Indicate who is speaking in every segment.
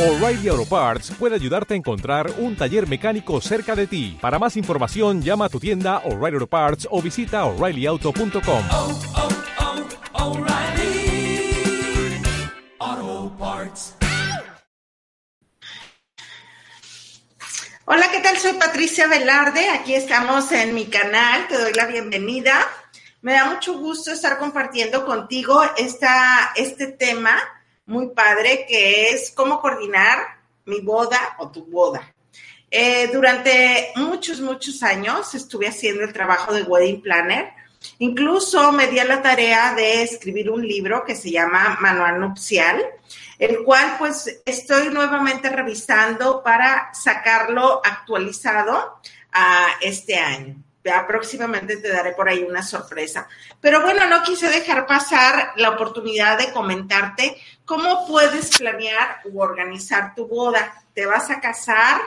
Speaker 1: O'Reilly Auto Parts puede ayudarte a encontrar un taller mecánico cerca de ti. Para más información, llama a tu tienda O'Reilly Auto Parts o visita oreillyauto.com.
Speaker 2: oh, oh, O'Reilly Auto Parts.
Speaker 3: Hola, ¿qué tal? Soy Patricia Velarde. Aquí estamos en mi canal. Te doy la bienvenida. Me da mucho gusto estar compartiendo contigo esta, este tema muy padre que es cómo coordinar mi boda o tu boda. Eh, durante muchos, muchos años estuve haciendo el trabajo de wedding planner. Incluso me di a la tarea de escribir un libro que se llama Manual Nupcial, el cual pues estoy nuevamente revisando para sacarlo actualizado a este año. Próximamente te daré por ahí una sorpresa. Pero bueno, no quise dejar pasar la oportunidad de comentarte cómo puedes planear u organizar tu boda. ¿Te vas a casar?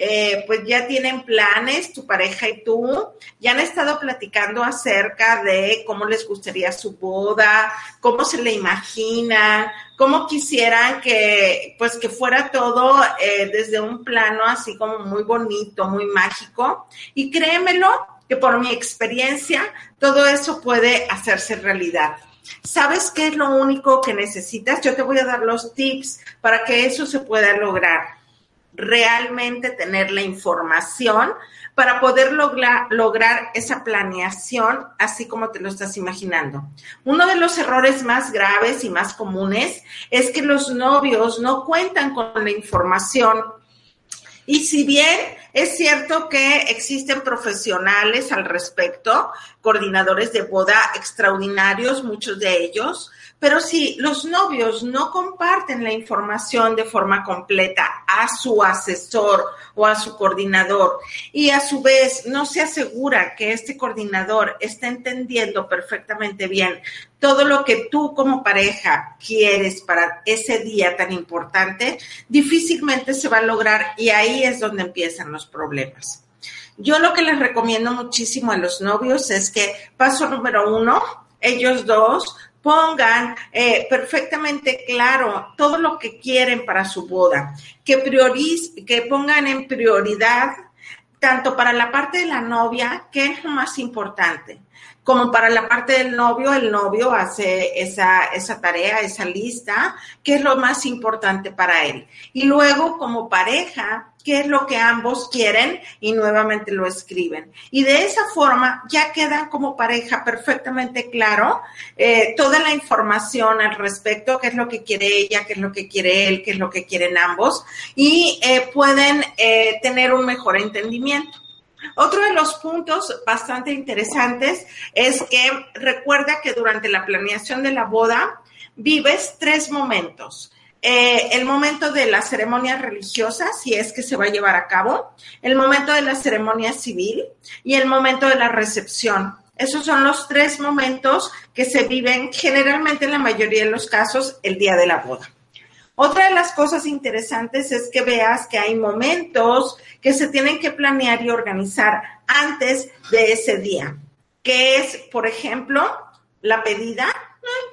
Speaker 3: Eh, pues ya tienen planes, tu pareja y tú, ya han estado platicando acerca de cómo les gustaría su boda, cómo se le imaginan, cómo quisieran que, pues que fuera todo eh, desde un plano así como muy bonito, muy mágico. Y créemelo, que por mi experiencia, todo eso puede hacerse realidad. ¿Sabes qué es lo único que necesitas? Yo te voy a dar los tips para que eso se pueda lograr realmente tener la información para poder lograr, esa planeación así como te lo estás imaginando. Uno de los errores más graves y más comunes es que los novios no cuentan con la información y si bien es cierto que existen profesionales al respecto, coordinadores de boda extraordinarios, muchos de ellos, pero si los novios no comparten la información de forma completa a su asesor o a su coordinador y a su vez no se asegura que este coordinador esté entendiendo perfectamente bien todo lo que tú como pareja quieres para ese día tan importante, difícilmente se va a lograr y ahí es donde empiezan los problemas. Yo lo que les recomiendo muchísimo a los novios es que paso número uno, ellos dos pongan eh, perfectamente claro todo lo que quieren para su boda, que, prioriz que pongan en prioridad tanto para la parte de la novia, que es lo más importante, como para la parte del novio, el novio hace esa, esa tarea, esa lista, que es lo más importante para él. Y luego, como pareja, qué es lo que ambos quieren y nuevamente lo escriben. Y de esa forma ya quedan como pareja perfectamente claro eh, toda la información al respecto, qué es lo que quiere ella, qué es lo que quiere él, qué es lo que quieren ambos y eh, pueden eh, tener un mejor entendimiento. Otro de los puntos bastante interesantes es que recuerda que durante la planeación de la boda vives tres momentos. Eh, el momento de la ceremonia religiosa, si es que se va a llevar a cabo, el momento de la ceremonia civil y el momento de la recepción. Esos son los tres momentos que se viven generalmente en la mayoría de los casos el día de la boda. Otra de las cosas interesantes es que veas que hay momentos que se tienen que planear y organizar antes de ese día, que es, por ejemplo, la pedida,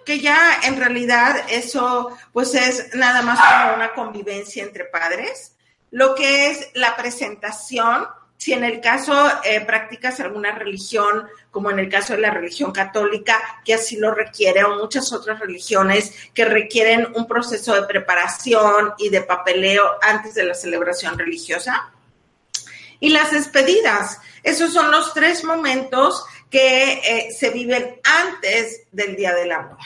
Speaker 3: que ya en realidad eso pues es nada más como una convivencia entre padres, lo que es la presentación, si en el caso eh, practicas alguna religión, como en el caso de la religión católica, que así lo requiere, o muchas otras religiones que requieren un proceso de preparación y de papeleo antes de la celebración religiosa. Y las despedidas, esos son los tres momentos que eh, se viven antes del día de la boda.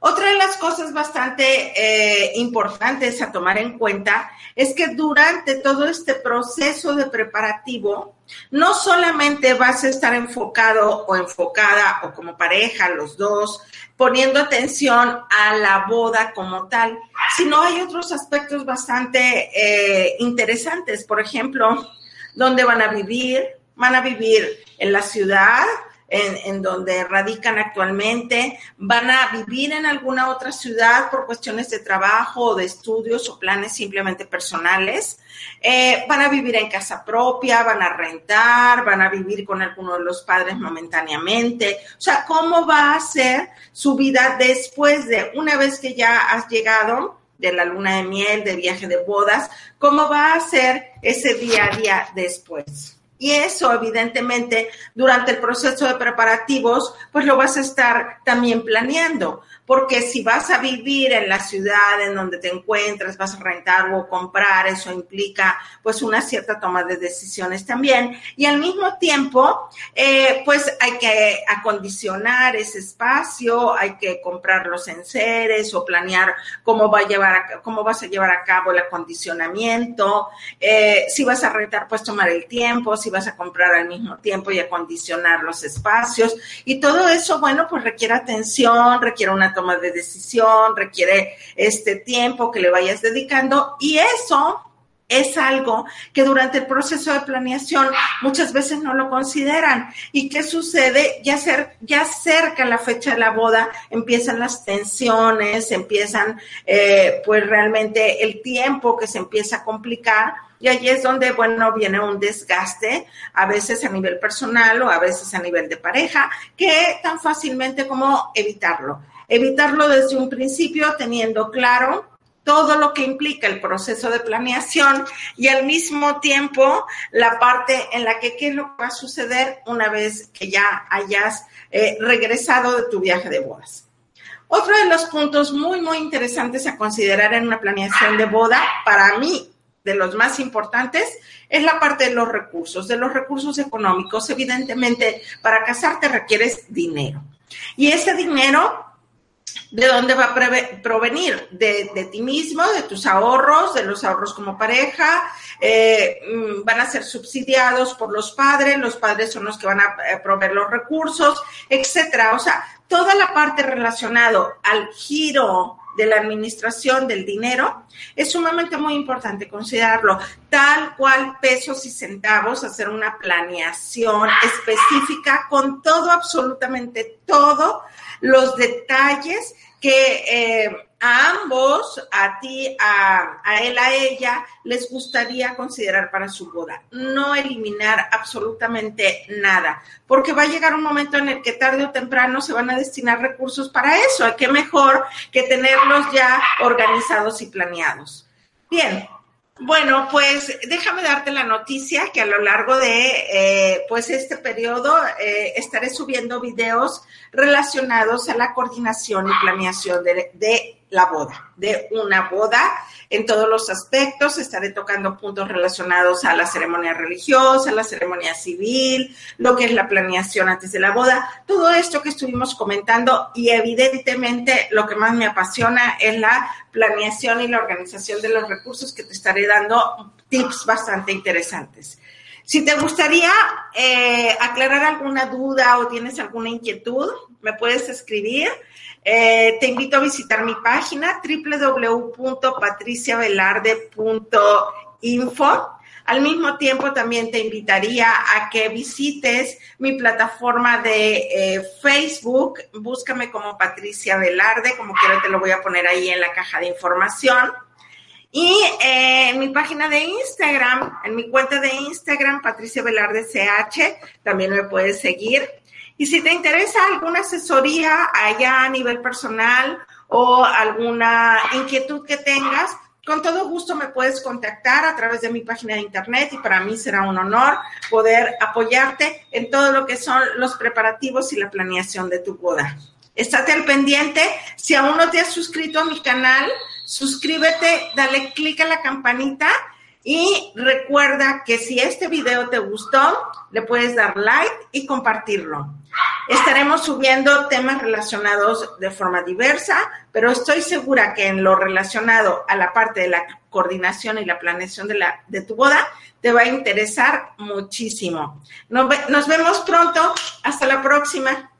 Speaker 3: Otra de las cosas bastante eh, importantes a tomar en cuenta es que durante todo este proceso de preparativo, no solamente vas a estar enfocado o enfocada o como pareja, los dos, poniendo atención a la boda como tal, sino hay otros aspectos bastante eh, interesantes. Por ejemplo, dónde van a vivir, van a vivir en la ciudad, en, en, donde radican actualmente, van a vivir en alguna otra ciudad por cuestiones de trabajo o de estudios o planes simplemente personales, eh, van a vivir en casa propia, van a rentar, van a vivir con alguno de los padres momentáneamente, o sea, ¿cómo va a ser su vida después de una vez que ya has llegado? de la luna de miel, de viaje de bodas, cómo va a ser ese día a día después. Y eso, evidentemente, durante el proceso de preparativos, pues lo vas a estar también planeando porque si vas a vivir en la ciudad en donde te encuentras, vas a rentar o comprar, eso implica pues una cierta toma de decisiones también. Y al mismo tiempo, eh, pues hay que acondicionar ese espacio, hay que comprar los enseres o planear cómo, va a llevar a, cómo vas a llevar a cabo el acondicionamiento. Eh, si vas a rentar, pues tomar el tiempo, si vas a comprar al mismo tiempo y acondicionar los espacios. Y todo eso, bueno, pues requiere atención, requiere una toma de decisión, requiere este tiempo que le vayas dedicando y eso es algo que durante el proceso de planeación muchas veces no lo consideran. ¿Y qué sucede? Ya, ser, ya cerca la fecha de la boda empiezan las tensiones, empiezan eh, pues realmente el tiempo que se empieza a complicar. Y allí es donde, bueno, viene un desgaste, a veces a nivel personal o a veces a nivel de pareja, que tan fácilmente como evitarlo evitarlo desde un principio teniendo claro todo lo que implica el proceso de planeación y al mismo tiempo la parte en la que qué es lo que va a suceder una vez que ya hayas eh, regresado de tu viaje de bodas. Otro de los puntos muy, muy interesantes a considerar en una planeación de boda, para mí, de los más importantes, es la parte de los recursos, de los recursos económicos. Evidentemente, para casarte requieres dinero. Y ese dinero ¿De dónde va a provenir? De, ti mismo, de tus ahorros, de los ahorros como pareja, eh, mm, van a ser subsidiados por los padres, los padres son los que van a eh, proveer los recursos, etcétera. O sea, toda la parte relacionada al giro de la administración del dinero, es sumamente muy importante considerarlo. Tal cual pesos y centavos, hacer una planeación específica con todo, absolutamente todo los detalles que eh, a ambos, a ti, a, él, a ella, les gustaría considerar para su boda. No eliminar absolutamente nada, porque va a llegar un momento en el que tarde o temprano se van a destinar recursos para eso. ¿Qué mejor que tenerlos ya organizados y planeados? Bien, bueno, pues déjame darte la noticia que a lo largo de eh, pues este periodo eh, estaré subiendo videos relacionados a la coordinación y planeación de la boda, de una boda en todos los aspectos. Estaré tocando puntos relacionados a la ceremonia religiosa, la ceremonia civil, lo que es la planeación antes de la boda, todo esto que estuvimos comentando y evidentemente lo que más me apasiona es la planeación y la organización de los recursos que te estaré dando tips bastante interesantes. Si te gustaría eh, aclarar alguna duda o tienes alguna inquietud, me puedes escribir. Eh, te invito a visitar mi página www.patriciavelarde.info. Al mismo tiempo, también te invitaría a que visites mi plataforma de eh, Facebook. Búscame como Patricia Velarde, como quiero te lo voy a poner ahí en la caja de información. Y eh, en mi página de Instagram, en mi cuenta de Instagram, Patricia Velarde CH, también me puedes seguir. Y si te interesa alguna asesoría allá a nivel personal o alguna inquietud que tengas, con todo gusto me puedes contactar a través de mi página de internet y para mí será un honor poder apoyarte en todo lo que son los preparativos y la planeación de tu boda. Estate al pendiente. Si aún no te has suscrito a mi canal, suscríbete, dale clic a la campanita y recuerda que si este video te gustó, le puedes dar like y compartirlo. Estaremos subiendo temas relacionados de forma diversa, pero estoy segura que en lo relacionado a la parte de la coordinación y la planeación de, la, de tu boda, te va a interesar muchísimo. nos vemos pronto. Hasta la próxima.